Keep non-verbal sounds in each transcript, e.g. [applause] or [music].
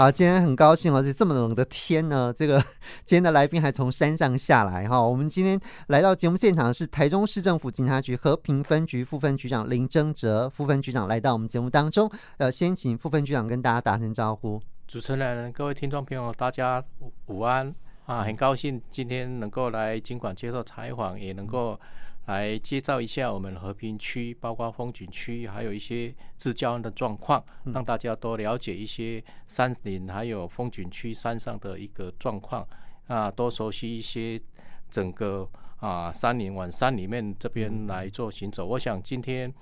好，今天很高兴而且这么冷的天呢，[laughs] 这个 [laughs] 今天的来宾还从山上下来哈。我们今天来到节目现场的是台中市政府警察局和平分局副分局长林征哲副分局长来到我们节目当中。呃，先请副分局长跟大家打声招呼。主持人、各位听众朋友，大家午安啊！很高兴今天能够来警广接受采访，也能够。来介绍一下我们和平区，包括风景区，还有一些自交的状况，让大家多了解一些山林，还有风景区山上的一个状况啊，多熟悉一些整个啊山林往山里面这边来做行走。我想今天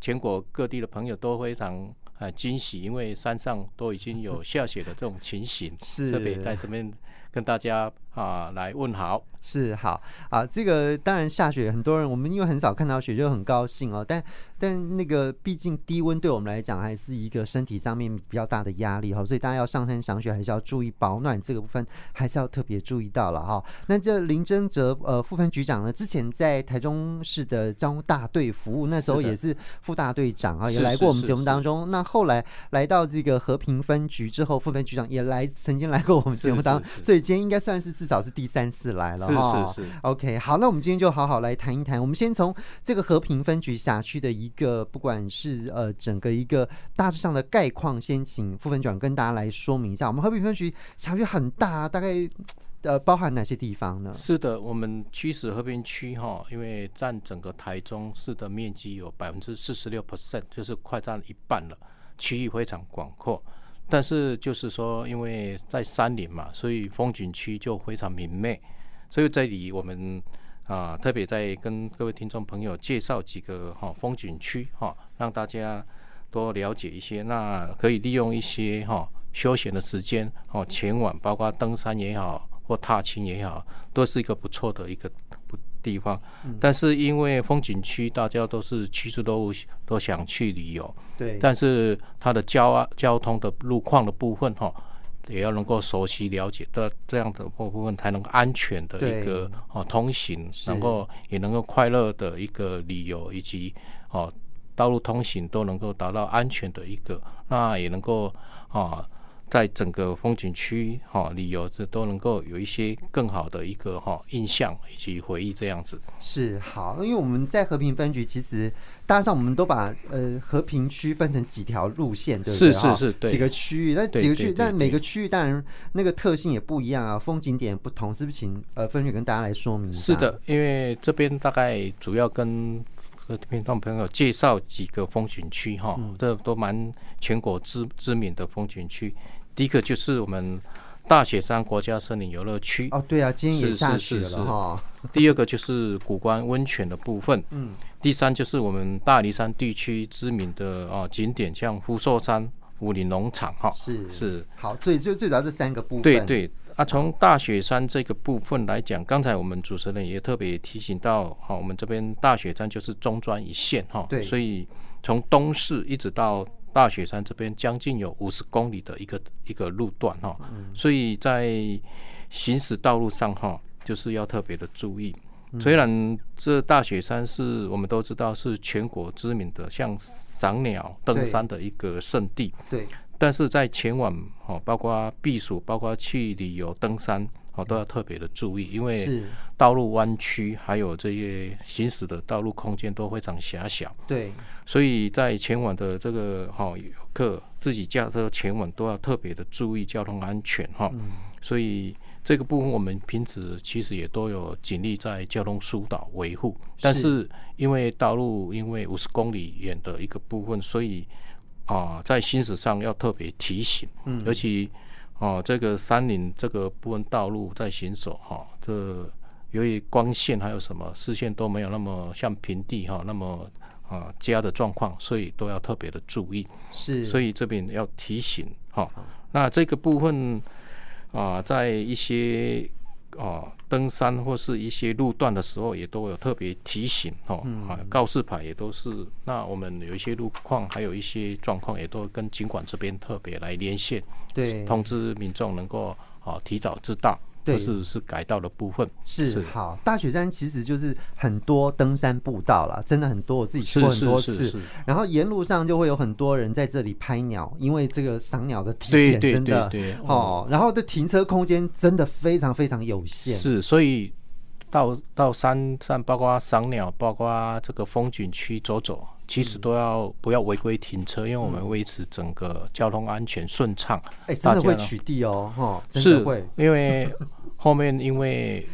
全国各地的朋友都非常啊惊喜，因为山上都已经有下雪的这种情形，[laughs] 是。特别在这边跟大家啊来问好。是好啊，这个当然下雪，很多人我们因为很少看到雪，就很高兴哦。但但那个毕竟低温对我们来讲还是一个身体上面比较大的压力哈，所以大家要上山赏雪还是要注意保暖，这个部分还是要特别注意到了哈。那这林真哲呃副分局长呢，之前在台中市的交通大队服务，那时候也是副大队长啊，也来过我们节目当中。那后来来到这个和平分局之后，副分局长也来曾经来过我们节目当中，所以今天应该算是至少是第三次来了。是是是，OK，好，那我们今天就好好来谈一谈。我们先从这个和平分局辖区的一个，不管是呃整个一个大致上的概况，先请副分局长跟大家来说明一下。我们和平分局辖区很大，大概呃包含哪些地方呢？是的，我们区史和平区哈，因为占整个台中市的面积有百分之四十六 percent，就是快占一半了，区域非常广阔。但是就是说，因为在山林嘛，所以风景区就非常明媚。所以这里我们啊特别在跟各位听众朋友介绍几个哈风景区哈，让大家多了解一些。那可以利用一些哈休闲的时间哦前往，包括登山也好或踏青也好，都是一个不错的一个地方。但是因为风景区大家都是其实都都想去旅游，对。但是它的交啊交通的路况的部分哈。也要能够熟悉了解的这样的部分，才能安全的一个哦通行，能够也能够快乐的一个旅游，以及哦道路通行都能够达到安全的一个，那也能够啊。在整个风景区哈旅游，这都能够有一些更好的一个哈印象以及回忆这样子。是好，因为我们在和平分局，其实大上我们都把呃和平区分成几条路线，对不对？是是是，几个区域，那几个区域，但每个区域当然那个特性也不一样啊，风景点不同，是不是？请呃分局跟大家来说明一下。是的，因为这边大概主要跟和平众朋友介绍几个风景区哈，这都蛮全国知知名的风景区。第一个就是我们大雪山国家森林游乐区。哦，对啊，今天也下雪了哈。第二个就是古关温泉的部分，嗯，第三就是我们大黎山地区知名的啊景点，像福寿山武林农场哈，是。是。好，最最最主要这三个部分，对对。啊，从大雪山这个部分来讲，刚才我们主持人也特别提醒到，哈，我们这边大雪山就是中专一线哈，对，所以从东市一直到。大雪山这边将近有五十公里的一个一个路段哈，所以在行驶道路上哈，就是要特别的注意。虽然这大雪山是我们都知道是全国知名的像赏鸟登山的一个圣地，对，但是在前往哈，包括避暑，包括去旅游登山。哦，都要特别的注意，因为道路弯曲，还有这些行驶的道路空间都非常狭小。对，所以在前往的这个哈游客自己驾车前往都要特别的注意交通安全哈。所以这个部分我们平时其实也都有尽力在交通疏导维护，但是因为道路因为五十公里远的一个部分，所以啊在行驶上要特别提醒，尤其。哦，这个山林这个部分道路在行走哈，这由于光线还有什么视线都没有那么像平地哈那么啊佳的状况，所以都要特别的注意。是，所以这边要提醒哈。那这个部分啊，在一些。哦，登山或是一些路段的时候，也都有特别提醒哦，啊，告示牌也都是。那我们有一些路况，还有一些状况，也都跟警管这边特别来连线，对，通知民众能够啊提早知道。或是是改道的部分。是，是好，大雪山其实就是很多登山步道啦，真的很多，我自己去过很多次。然后沿路上就会有很多人在这里拍鸟，因为这个赏鸟的体验真的对对对对哦，然后的停车空间真的非常非常有限。是，所以。到到山上，包括赏鸟，包括这个风景区走走，其实都要不要违规停车，因为我们维持整个交通安全顺畅。哎，真的会取缔哦，哈，真的会。因为后面因为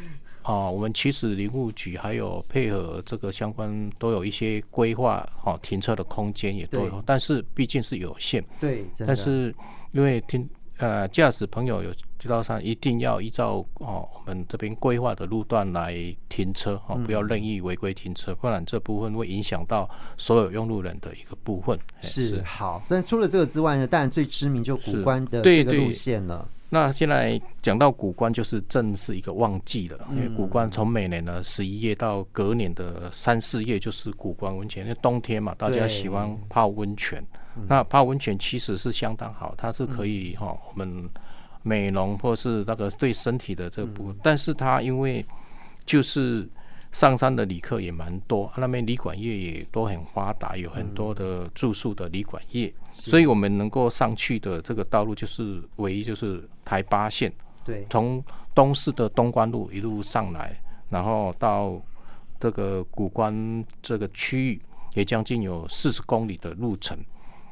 啊，我们其实林务局还有配合这个相关，都有一些规划，哈，停车的空间也都有，但是毕竟是有限。对，但是因为听。呃，驾驶朋友有知道上一定要依照哦我们这边规划的路段来停车哦，不要任意违规停车，不然这部分会影响到所有用路人的一个部分。是，是好，但除了这个之外呢，当然最知名就古关的这个路线了。那现在讲到古关，就是正是一个旺季了，因为古关从每年的十一月到隔年的三四月就是古关温泉，因为冬天嘛，大家喜欢泡温泉。那泡温泉其实是相当好，它是可以哈，我们美容或是那个对身体的这个部分。但是它因为就是上山的旅客也蛮多，那边旅馆业也都很发达，有很多的住宿的旅馆业，所以我们能够上去的这个道路就是唯一就是台八线，对，从东势的东关路一路上来，然后到这个古关这个区域也将近有四十公里的路程。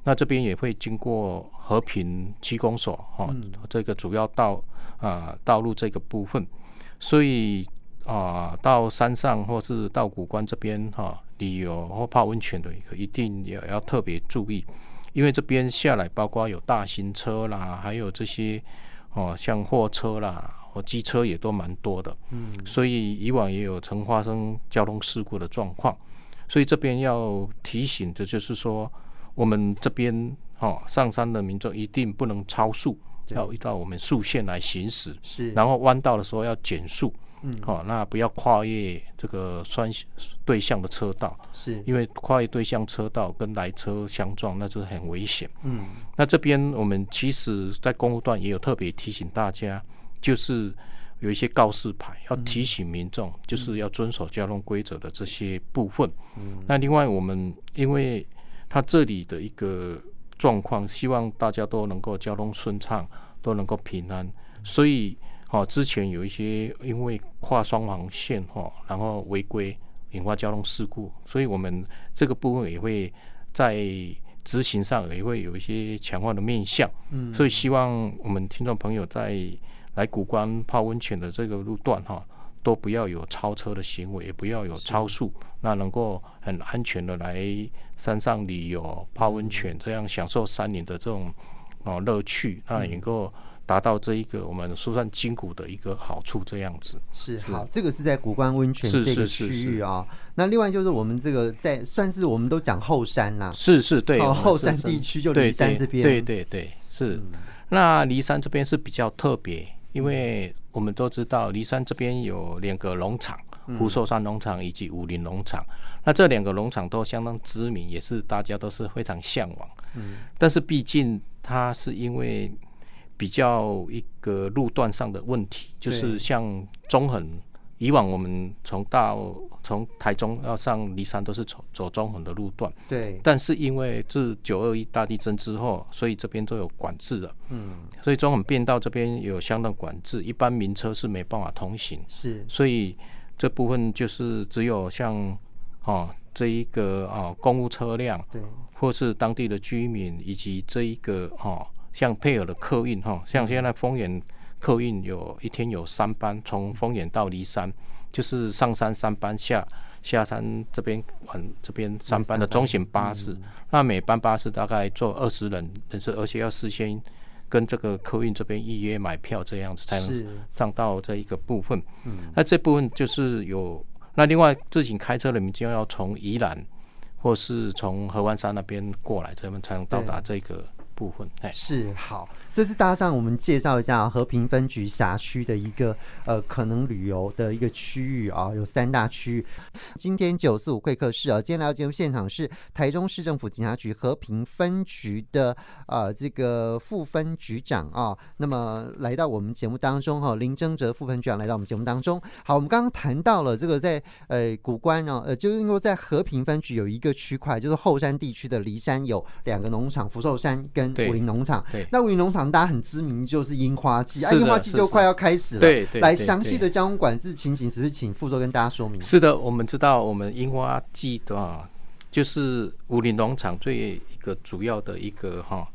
那这边也会经过和平区公所哈，这个主要道啊、呃、道路这个部分，所以啊、呃、到山上或是到古关这边哈旅游或泡温泉的一个一定也要特别注意，因为这边下来包括有大型车啦，还有这些哦像货车啦或机车也都蛮多的，嗯，所以以往也有曾发生交通事故的状况，所以这边要提醒的就是说。我们这边哦，上山的民众一定不能超速，要依照我们速线来行驶。是，然后弯道的时候要减速。嗯，好，那不要跨越这个双对向的车道。是，因为跨越对向车道跟来车相撞，那就是很危险。嗯，那这边我们其实在公路段也有特别提醒大家，就是有一些告示牌要提醒民众，就是要遵守交通规则的这些部分。嗯，那另外我们因为它这里的一个状况，希望大家都能够交通顺畅，都能够平安。所以，哦，之前有一些因为跨双黄线哈，然后违规引发交通事故，所以我们这个部分也会在执行上也会有一些强化的面向。嗯，所以希望我们听众朋友在来古关泡温泉的这个路段哈。都不要有超车的行为，也不要有超速，那能够很安全的来山上旅游、泡温泉，这样享受山林的这种哦乐趣，那也能够达到这一个我们疏散筋骨的一个好处。这样子。是好，这个是在古关温泉这个区域啊。那另外就是我们这个在算是我们都讲后山啦，是是，对，后山地区就梨山这边，对对对，是。那骊山这边是比较特别，因为。我们都知道，梨山这边有两个农场，福寿山农场以及武林农场。那这两个农场都相当知名，也是大家都是非常向往。嗯，但是毕竟它是因为比较一个路段上的问题，就是像中横。以往我们从到从台中要上离山都是走走中横的路段，对。但是因为自九二一大地震之后，所以这边都有管制了，嗯。所以中横便道这边有相当管制，一般民车是没办法通行。是。所以这部分就是只有像哦这一个哦公务车辆，对，或是当地的居民以及这一个哦像配合的客运哈，像现在丰原。客运有一天有三班，从丰原到梨山，就是上山三班，下下山这边往这边三班的中型巴士。那每班巴士大概坐二十人人次，而且要事先跟这个客运这边预约买票，这样子才能上到这一个部分。嗯那这部分就是有，那另外自行开车的民众要从宜兰或是从合欢山那边过来，这边才能到达这个。部分。哎，是好。这是搭上我们介绍一下和平分局辖区的一个呃可能旅游的一个区域啊，有三大区域。今天九四五会客室啊，今天来到节目现场是台中市政府警察局和平分局的呃这个副分局长啊，那么来到我们节目当中哈，林征哲副分局长来到我们节目当中。好，我们刚刚谈到了这个在呃古关啊，呃就是因为在和平分局有一个区块，就是后山地区的梨山有两个农场，福寿山跟武林农场。对，那武林农场。大家很知名，就是樱花季啊，樱花季就快要开始了。对对，来详细的交通管制情形，是不是请副座跟大家说明？是的，我们知道我们樱花季的啊，就是武林农场最一个主要的一个哈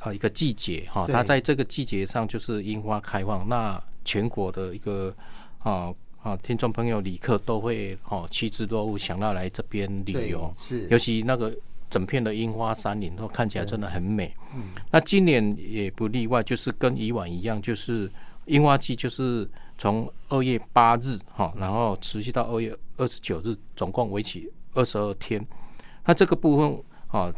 啊一个季节哈，它在这个季节上就是樱花开放，那全国的一个啊啊听众朋友、旅客都会哦趋之若鹜，想要来这边旅游，是尤其那个。整片的樱花山林都看起来真的很美。嗯，那今年也不例外，就是跟以往一样，就是樱花季就是从二月八日哈，然后持续到二月二十九日，总共为期二十二天。那这个部分啊，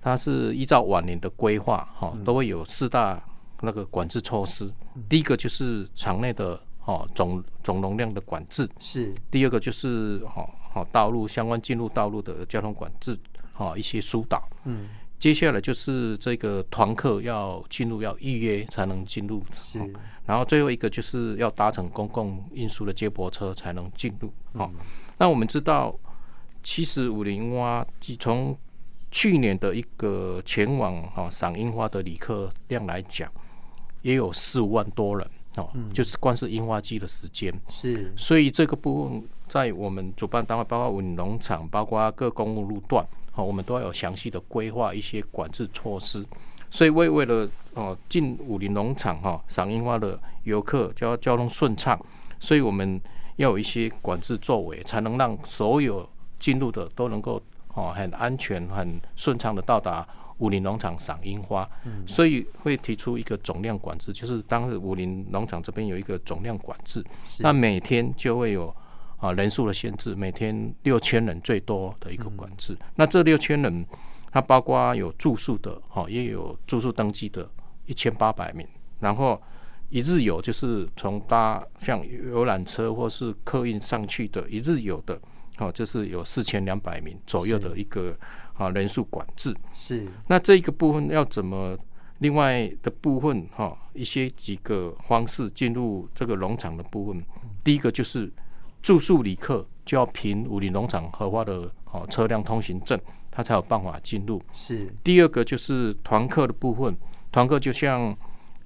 它是依照往年的规划哈，都会有四大那个管制措施。第一个就是场内的哈总总容量的管制，是。第二个就是哈哈道路相关进入道路的交通管制。好，一些疏导，嗯，接下来就是这个团客要进入要预约才能进入，是，然后最后一个就是要搭乘公共运输的接驳车才能进入。好，那我们知道，其实武陵樱花从去年的一个前往哈赏樱花的旅客量来讲，也有四五万多人哦，就是光是樱花季的时间。是，所以这个部分在我们主办单位，包括武陵农场，包括各公路路段。好，我们都要有详细的规划一些管制措施，所以为为了哦进武林农场哈赏樱花的游客交交通顺畅，所以我们要有一些管制作为，才能让所有进入的都能够哦很安全、很顺畅的到达武林农场赏樱花。嗯，所以会提出一个总量管制，就是当时武林农场这边有一个总量管制，那每天就会有。啊，人数的限制，每天六千人最多的一个管制。嗯、那这六千人，它包括有住宿的，哈，也有住宿登记的，一千八百名。然后一日游就是从搭像游览车或是客运上去的，一日游的，哦，就是有四千两百名左右的一个啊人数管制。是。那这一个部分要怎么？另外的部分，哈，一些几个方式进入这个农场的部分，第一个就是。住宿旅客就要凭武陵农场核发的哦车辆通行证，他才有办法进入。是。第二个就是团客的部分，团客就像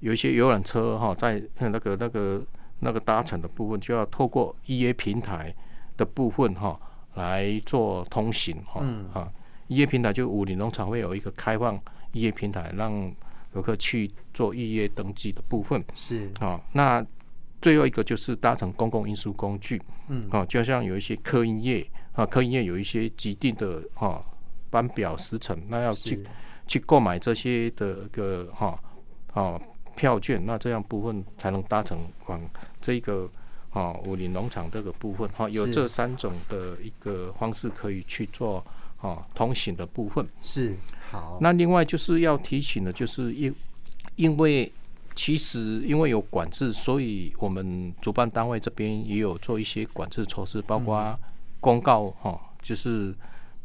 有一些游览车哈，在那个那个那个搭乘的部分，就要透过预约平台的部分哈来做通行哈。嗯。啊，预约平台就武陵农场会有一个开放预约平台，让游客去做预约登记的部分。是。啊，那。最后一个就是搭乘公共运输工具，嗯，好，就像有一些客运业啊，客运业有一些既定的哈班表时程，那要去去购买这些的一个哈啊票券，那这样部分才能搭乘往这个啊武林农场这个部分。哈，有这三种的一个方式可以去做啊通行的部分。是好。那另外就是要提醒的，就是因因为。其实因为有管制，所以我们主办单位这边也有做一些管制措施，包括公告哈，就是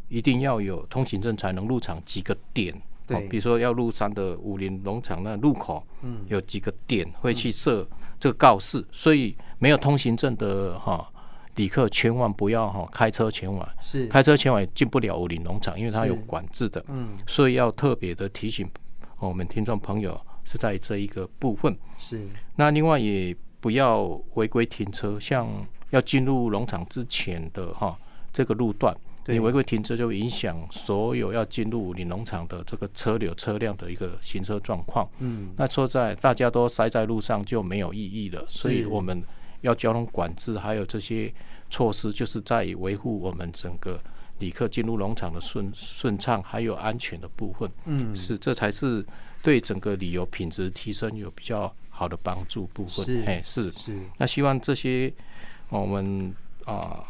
一定要有通行证才能入场几个点，对，比如说要入山的武林农场那入口，嗯，有几个点会去设这个告示，所以没有通行证的哈旅客千万不要哈开车前往，是。开车前往进不了武林农场，因为它有管制的，嗯，所以要特别的提醒我们听众朋友。是在这一个部分。是，那另外也不要违规停车，像要进入农场之前的哈这个路段，你违规停车就影响所有要进入你农场的这个车流车辆的一个行车状况。嗯，那说在大家都塞在路上就没有意义了，所以我们要交通管制，还有这些措施，就是在维护我们整个旅客进入农场的顺顺畅还有安全的部分。嗯，是这才是。对整个旅游品质提升有比较好的帮助部分，是哎是是。那希望这些我们啊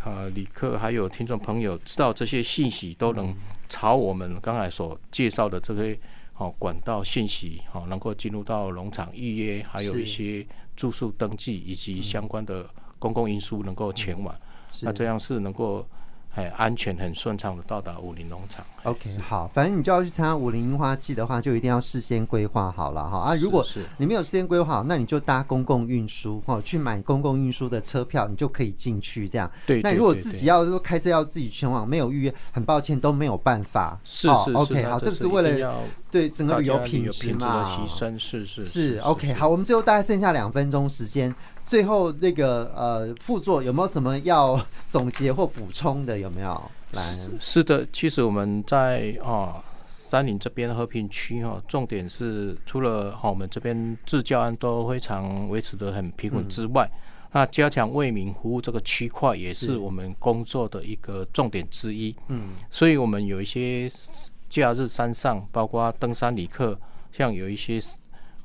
啊旅客还有听众朋友知道这些信息，都能朝我们刚才所介绍的这些哦管道信息好能够进入到农场预约，还有一些住宿登记以及相关的公共运输能够前往，那这样是能够。很安全、很顺畅的到达武林农场。OK，好，反正你就要去参加武林樱花季的话，就一定要事先规划好了哈啊！如果你没有事先规划好，那你就搭公共运输哈，去买公共运输的车票，你就可以进去这样。对，那如果自己要说开车要自己前往，没有预约，很抱歉都没有办法。是是是。OK，好，这是为了对整个旅游品质嘛提升。是是是。OK，好，我们最后大概剩下两分钟时间。最后那个呃，副座有没有什么要总结或补充的？有没有？来，是，是的，其实我们在啊山林这边和平区哈，重点是除了哈我们这边治教安都非常维持得很平稳之外，嗯、那加强为民服务这个区块也是我们工作的一个重点之一。嗯，所以我们有一些假日山上，包括登山旅客，像有一些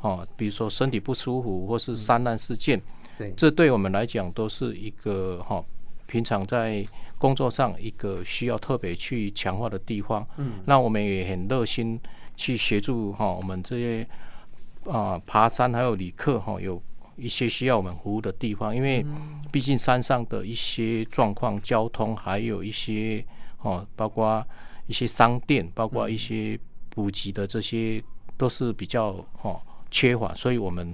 哦，比如说身体不舒服或是山难事件。嗯对，这对我们来讲都是一个哈，平常在工作上一个需要特别去强化的地方。嗯，那我们也很热心去协助哈，我们这些啊爬山还有旅客哈，有一些需要我们服务的地方，因为毕竟山上的一些状况、交通，还有一些哦，包括一些商店，包括一些补给的这些，都是比较哈缺乏，所以我们。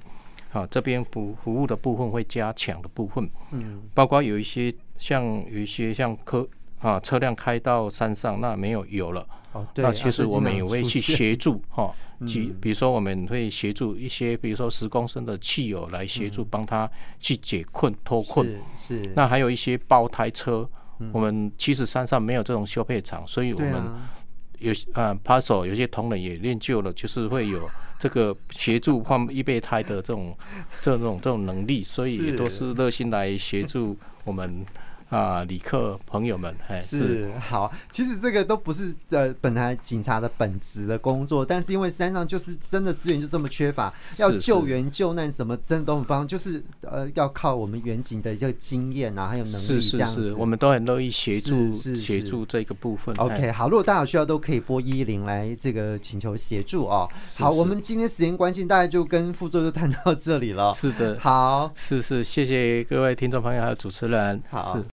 啊，这边服服务的部分会加强的部分，嗯，包括有一些像有一些像客啊车辆开到山上，那没有油了，哦，对，那其实我们也会去协助哈，比、啊、比如说我们会协助一些，比如说十公升的汽油来协助帮他去解困脱困，是，是，那还有一些爆胎车，嗯、我们其实山上没有这种修配厂，所以我们有啊扒手有些同仁也练就了，就是会有。这个协助换预备胎的这种、这种、这种能力，所以也都是热心来协助我们。啊，旅客朋友们，哎，是，好。其实这个都不是呃，本来警察的本职的工作，但是因为山上就是真的资源就这么缺乏，要救援救难什么真的都很棒，就是呃，要靠我们远景的这个经验啊，还有能力这样子，是是是，我们都很乐意协助协助这个部分。OK，好，如果大家有需要，都可以拨一一零来这个请求协助哦。是是好，我们今天时间关系，大家就跟副座就谈到这里了。是的，好，是是，谢谢各位听众朋友还有主持人，好。是